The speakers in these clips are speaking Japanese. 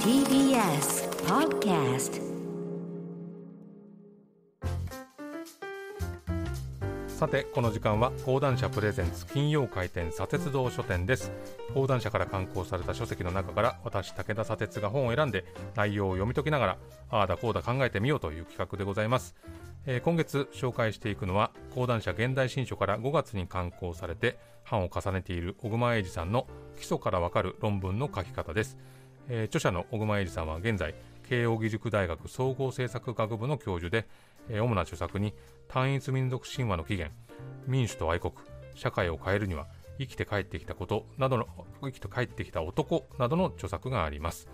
TBS Podcast さてこの時間は講談社プレゼンツ金曜回転砂鉄道書店です。講談社から刊行された書籍の中から私武田砂鉄が本を選んで内容を読み解きながらああだこうだ考えてみようという企画でございます、えー今月紹介していくのは講談社現代新書から5月に刊行されて版を重ねている小熊英二さんの基礎からわかる論文の書き方です、えー著者の小熊英二さんは現在慶應義塾大学総合政策学部の教授で、主な著作に単一民族神話の起源民主と愛国社会を変えるには生きて帰ってきたことなどの生きて帰ってきた男などの著作があります、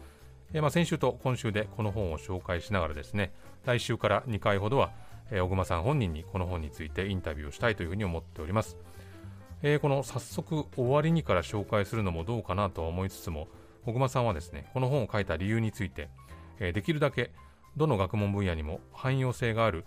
えまあ、先週と今週でこの本を紹介しながらですね来週から2回ほどは、えー小熊さん本人にこの本についてインタビューをしたいというふうに思っております。えーこの早速終わりにから紹介するのもどうかなとは思いつつも小熊さんはですねこの本を書いた理由について、えーできるだけどの学問分野にも汎用性がある、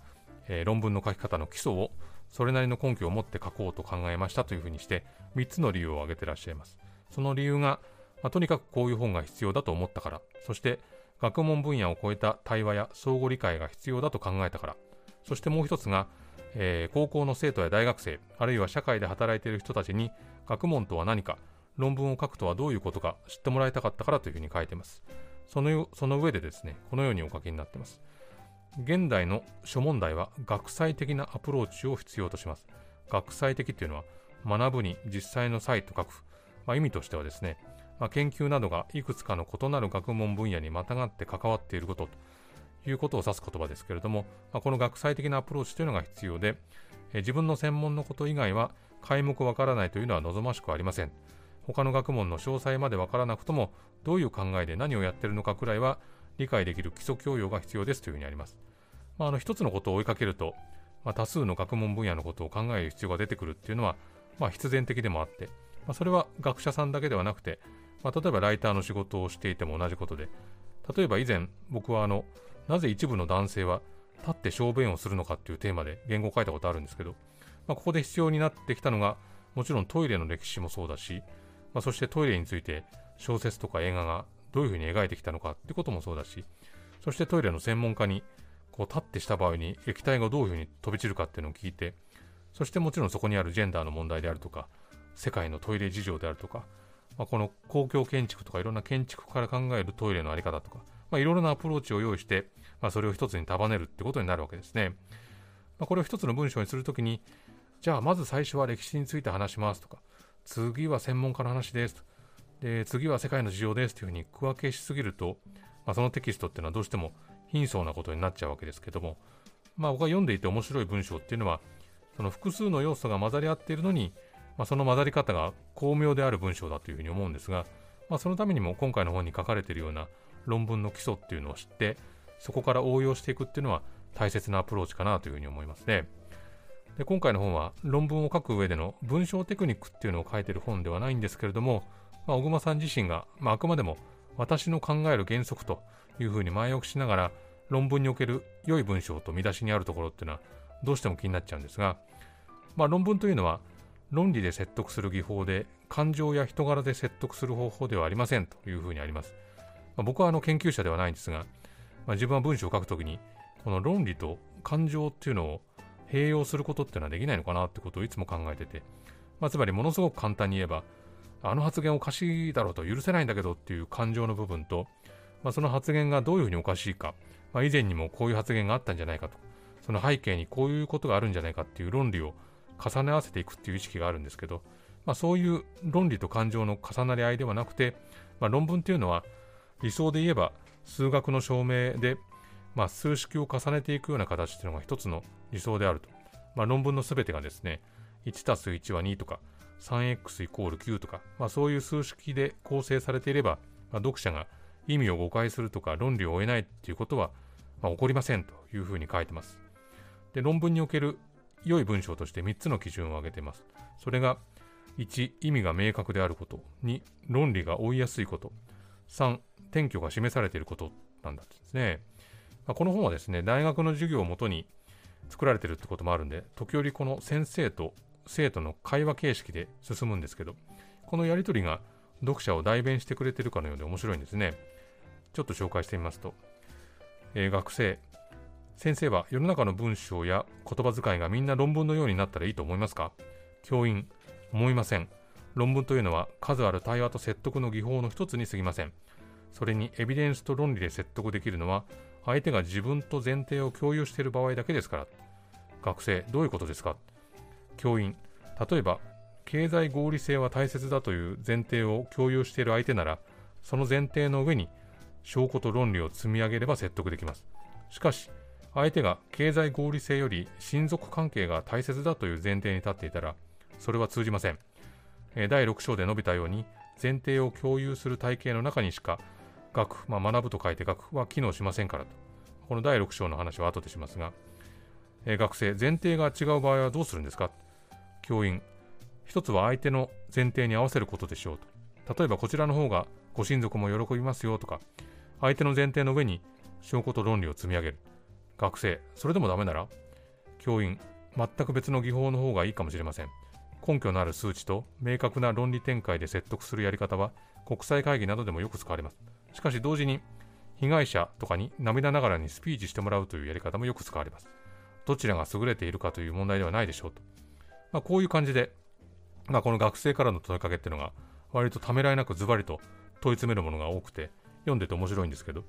えー論文の書き方の基礎をそれなりの根拠を持って書こうと考えましたというふうにして3つの理由を挙げてらっしゃいます。その理由が、まあとにかくこういう本が必要だと思ったからそして学問分野を超えた対話や相互理解が必要だと考えたからそしてもう一つが、えー高校の生徒や大学生あるいは社会で働いている人たちに学問とは何か論文を書くとはどういうことか知ってもらいたかったからというふうに書いています。そのその上でですねこのようにお書きになっています。現代の諸問題は学際的なアプローチを必要とします。学際的というのは学ぶに実際の際と書く、まあ、意味としてはですね、まあ、研究などがいくつかの異なる学問分野にまたがって関わっていることということを指す言葉ですけれども、まあ、この学際的なアプローチというのが必要で、自分の専門のこと以外は皆目わからないというのは望ましくありません。他の学問の詳細までわからなくともどういう考えで何をやってるのかくらいは理解できる基礎教養が必要ですというふうにあります、まあ、あの一つのことを追いかけると、まあ、多数の学問分野のことを考える必要が出てくるっていうのは、まあ、必然的でもあって、まあ、それは学者さんだけではなくて、まあ、例えばライターの仕事をしていても同じことで例えば以前僕はあのなぜ一部の男性は立って小便をするのかっていうテーマで言語を書いたことあるんですけど、まあ、ここで必要になってきたのがもちろんトイレの歴史もそうだし、まあ、そしてトイレについて小説とか映画がどういうふうに描いてきたのかってこともそうだしそしてトイレの専門家にこう立ってした場合に液体がどういうふうに飛び散るかっていうのを聞いてそしてもちろんそこにあるジェンダーの問題であるとか世界のトイレ事情であるとか、まあ、この公共建築とかいろんな建築から考えるトイレのあり方とか、まあ、いろいろなアプローチを用意して、まあ、それを一つに束ねるってことになるわけですね。まあ、これを一つの文章にするときにじゃあまず最初は歴史について話しますとか次は専門家の話ですで次は世界の事情ですというふうに区分けしすぎると、まあ、そのテキストっていうのはどうしても貧相なことになっちゃうわけですけども、まあ、僕が読んでいて面白い文章っていうのはその複数の要素が混ざり合っているのに、まあ、その混ざり方が巧妙である文章だというふうに思うんですが、まあ、そのためにも今回の本に書かれているような論文の基礎っていうのを知ってそこから応用していくっていうのは大切なアプローチかなというふうに思いますね。で今回の本は論文を書く上での文章テクニックっていうのを書いてる本ではないんですけれども、まあ、小熊さん自身が、まあ、あくまでも私の考える原則というふうに前置きしながら論文における良い文章と見出しにあるところっていうのはどうしても気になっちゃうんですが、まあ、論文というのは論理で説得する技法で感情や人柄で説得する方法ではありませんというふうにあります、まあ、僕はあの研究者ではないんですが、まあ、自分は文章を書くときにこの論理と感情っていうのを併用することっていうのはできないのかなってことをいつも考えてて、まあ、つまりものすごく簡単に言えばあの発言おかしいだろうと許せないんだけどっていう感情の部分と、まあ、その発言がどういうふうにおかしいか、まあ、以前にもこういう発言があったんじゃないかと。その背景にこういうことがあるんじゃないかっていう論理を重ね合わせていくっていう意識があるんですけど、まあ、そういう論理と感情の重なり合いではなくて、まあ、論文っていうのは理想で言えば数学の証明で、まあ、数式を重ねていくような形っていうのが一つの理想であると、まあ、論文のすべてがですね1たす1は2とか 3x イコール9とか、まあ、そういう数式で構成されていれば、まあ、読者が意味を誤解するとか論理を追えないっていうことは、まあ、起こりませんというふうに書いてます。で論文における良い文章として3つの基準を挙げています。それが1意味が明確であること。2論理が追いやすいこと。3転居が示されていることなんだってですね、まあ、この本はですね大学の授業をもとに作られてるってこともあるんで時折この先生と生徒の会話形式で進むんですけどこのやり取りが読者を代弁してくれてるかのようで面白いんですね。ちょっと紹介してみますと、えー、学生、先生は世の中の文章や言葉遣いがみんな論文のようになったらいいと思いますか？教員、思いません。論文というのは数ある対話と説得の技法の一つに過ぎません。それにエビデンスと論理で説得できるのは相手が自分と前提を共有している場合だけですから。学生、どういうことですか？教員、例えば経済合理性は大切だという前提を共有している相手なら、その前提の上に証拠と論理を積み上げれば説得できます。しかし、相手が経済合理性より親族関係が大切だという前提に立っていたら、それは通じません。第6章で述べたように、前提を共有する体系の中にしか、学、まあ、学ぶと書いて学は機能しませんからと。この第6章の話は後でしますが、え学生、前提が違う場合はどうするんですか？教員、一つは相手の前提に合わせることでしょうと。例えばこちらの方がご親族も喜びますよとか、相手の前提の上に証拠と論理を積み上げる。学生、それでもダメなら教員、全く別の技法の方がいいかもしれません。根拠のある数値と明確な論理展開で説得するやり方は国際会議などでもよく使われます。しかし同時に被害者とかに涙ながらにスピーチしてもらうというやり方もよく使われます。どちらが優れているかという問題ではないでしょうと。まあ、こういう感じでまあ、この学生からの問いかけっていうのが割とためらいなくズバリと問い詰めるものが多くて読んでて面白いんですけど、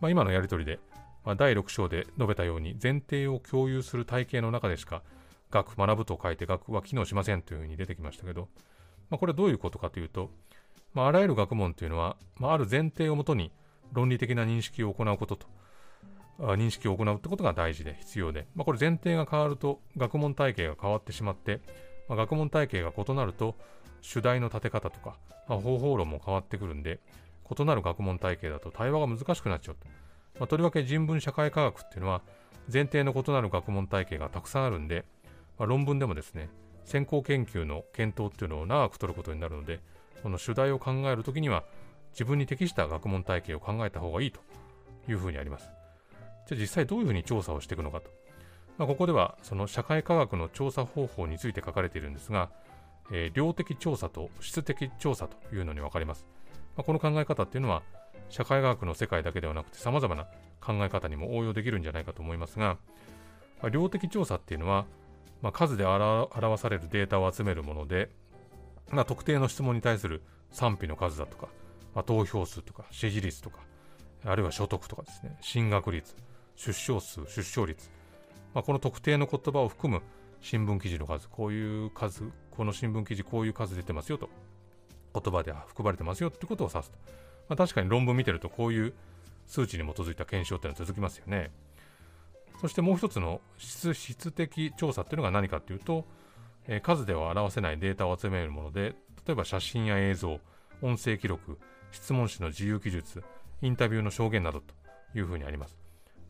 まあ、今のやり取りで、まあ、第6章で述べたように前提を共有する体系の中でしか学学ぶと書いて学は機能しませんというふうに出てきましたけど、まあ、これはどういうことかというと、まあ、あらゆる学問というのは、まあ、ある前提をもとに論理的な認識を行うことと認識を行うってことが大事で必要で、まあ、これ前提が変わると学問体系が変わってしまってまあ、学問体系が異なると主題の立て方とか、まあ、方法論も変わってくるんで異なる学問体系だと対話が難しくなっちゃうと、まあ、とりわけ人文社会科学っていうのは前提の異なる学問体系がたくさんあるんで、まあ、論文でもですね先行研究の検討っていうのを長く取ることになるのでこの主題を考えるときには自分に適した学問体系を考えた方がいいというふうにあります。じゃあ実際どういうふうに調査をしていくのかと。まあ、ここではその社会科学の調査方法について書かれているんですが、えー、量的調査と質的調査というのに分かれます。まあ、この考え方っていうのは社会科学の世界だけではなくて様々な考え方にも応用できるんじゃないかと思いますが、まあ、量的調査っていうのは、まあ、数で表されるデータを集めるもので、まあ、特定の質問に対する賛否の数だとか、まあ、投票数とか支持率とか、あるいは所得とかですね、進学率、出生数、出生率、まあ、この特定の言葉を含む新聞記事の数、こういう数、この新聞記事こういう数出てますよと、言葉で含まれてますよってことを指すと。まあ、確かに論文見てるとこういう数値に基づいた検証っていうのは続きますよね。そしてもう一つの質質的調査っていうのが何かっていうと、えー、数では表せないデータを集めるもので、例えば写真や映像、音声記録、質問紙の自由記述、インタビューの証言などというふうにあります。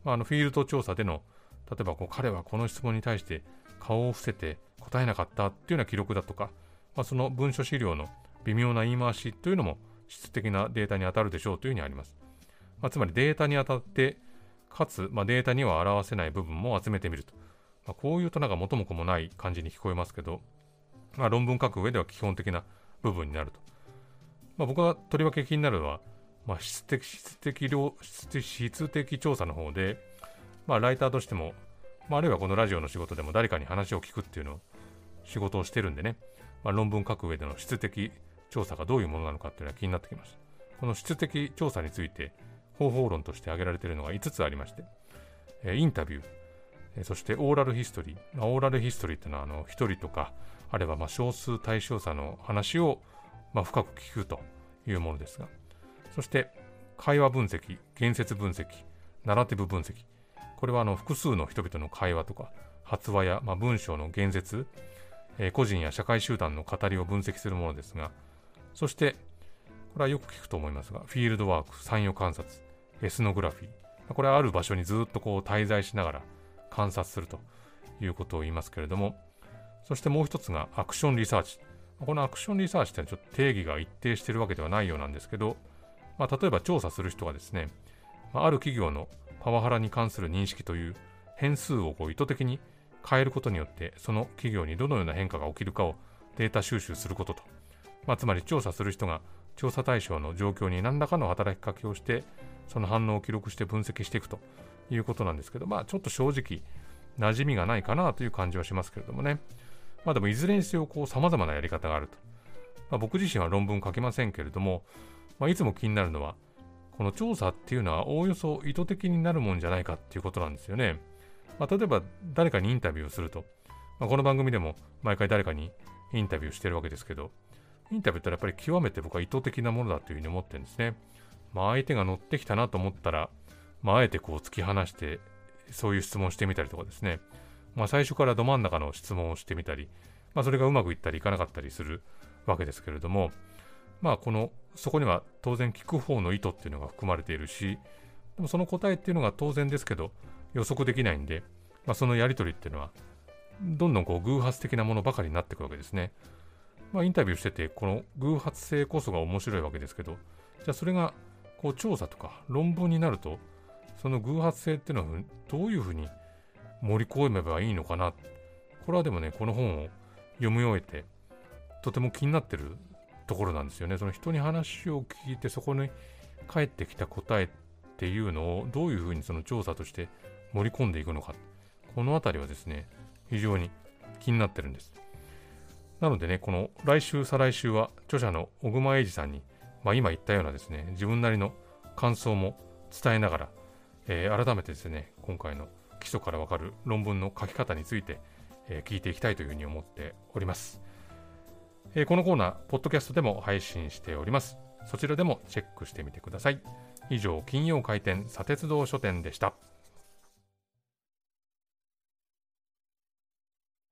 まあ、あのフィールド調査での例えばこう彼はこの質問に対して顔を伏せて答えなかったっていうような記録だとか、まあ、その文書資料の微妙な言い回しというのも質的なデータに当たるでしょうというふうにあります。まあ、つまりデータに当たって、かつ、まあ、データには表せない部分も集めてみると。まあ、こういうとなんか元も子もない感じに聞こえますけど、まあ、論文書く上では基本的な部分になると。まあ、僕がとりわけ気になるのは、まあ、質的質的量質的調査の方で、まあ、ライターとしても、まあ、あるいはこのラジオの仕事でも誰かに話を聞くっていうのを仕事をしてるんでね、まあ、論文書く上での質的調査がどういうものなのかっていうのは気になってきました。この質的調査について方法論として挙げられているのが5つありまして、えー、インタビュ、ー、そしてオーラルヒストリー。オーラルヒストリーっていうのは、あの、一人とか、あればま少数対象者の話を、ま、深く聞くというものですが、そして会話分析、言説分析、ナラティブ分析、これはあの複数の人々の会話とか発話や、ま、文章の言説、え、個人や社会集団の語りを分析するものですが、そして、これはよく聞くと思いますが、フィールドワーク、参与観察、エスノグラフィー。これはある場所にずっとこう滞在しながら観察するということを言いますけれども、そしてもう一つがアクションリサーチ。このアクションリサーチってちょっと定義が一定しているわけではないようなんですけど、まあ、例えば調査する人がですね、ある企業のパワハラに関する認識という変数をこう意図的に変えることによってその企業にどのような変化が起きるかをデータ収集することと、まあ、つまり調査する人が調査対象の状況に何らかの働きかけをしてその反応を記録して分析していくということなんですけどまあちょっと正直馴染みがないかなという感じはしますけれどもねまあでもいずれにせよこう様々なやり方があると、まあ、僕自身は論文書けませんけれども、まあ、いつも気になるのはこの調査っていうのはおおよそ意図的になるもんじゃないかっていうことなんですよね。まあ、例えば誰かにインタビューをすると、まあ、この番組でも毎回誰かにインタビューしてるわけですけど、インタビューってやっぱり極めて僕は意図的なものだというふうに思ってるんですね。まあ、相手が乗ってきたなと思ったら、まあ、あえてこう突き放して、そういう質問してみたりとかですね、まあ、最初からど真ん中の質問をしてみたり、まあ、それがうまくいったりいかなかったりするわけですけれども、まあ、この、そこには当然聞く方の意図っていうのが含まれているし、でもその答えっていうのが当然ですけど、予測できないんで、まあ、そのやり取りっていうのは、どんどんこう偶発的なものばかりになっていくわけですね。まあ、インタビューしてて、この偶発性こそが面白いわけですけど、じゃあそれがこう調査とか論文になると、その偶発性っていうのはどういうふうに盛り込めばいいのかな？これはでもね、この本を読み終えて、とても気になってるところなんですよね。その人に話を聞いて、そこに返ってきた答えっていうのをどういうふうにその調査として盛り込んでいくのか。このあたりはですね、非常に気になってるんです。なのでね、この来週、再来週は著者の小熊英二さんに、まあ、今言ったようなですね、自分なりの感想も伝えながら、えー、改めてですね、今回の基礎からわかる論文の書き方について、えー、聞いていきたいというふうに思っております。えー、このコーナー、ポッドキャストでも配信しております。そちらでもチェックしてみてください。以上、金曜開店、砂鉄道書店でした。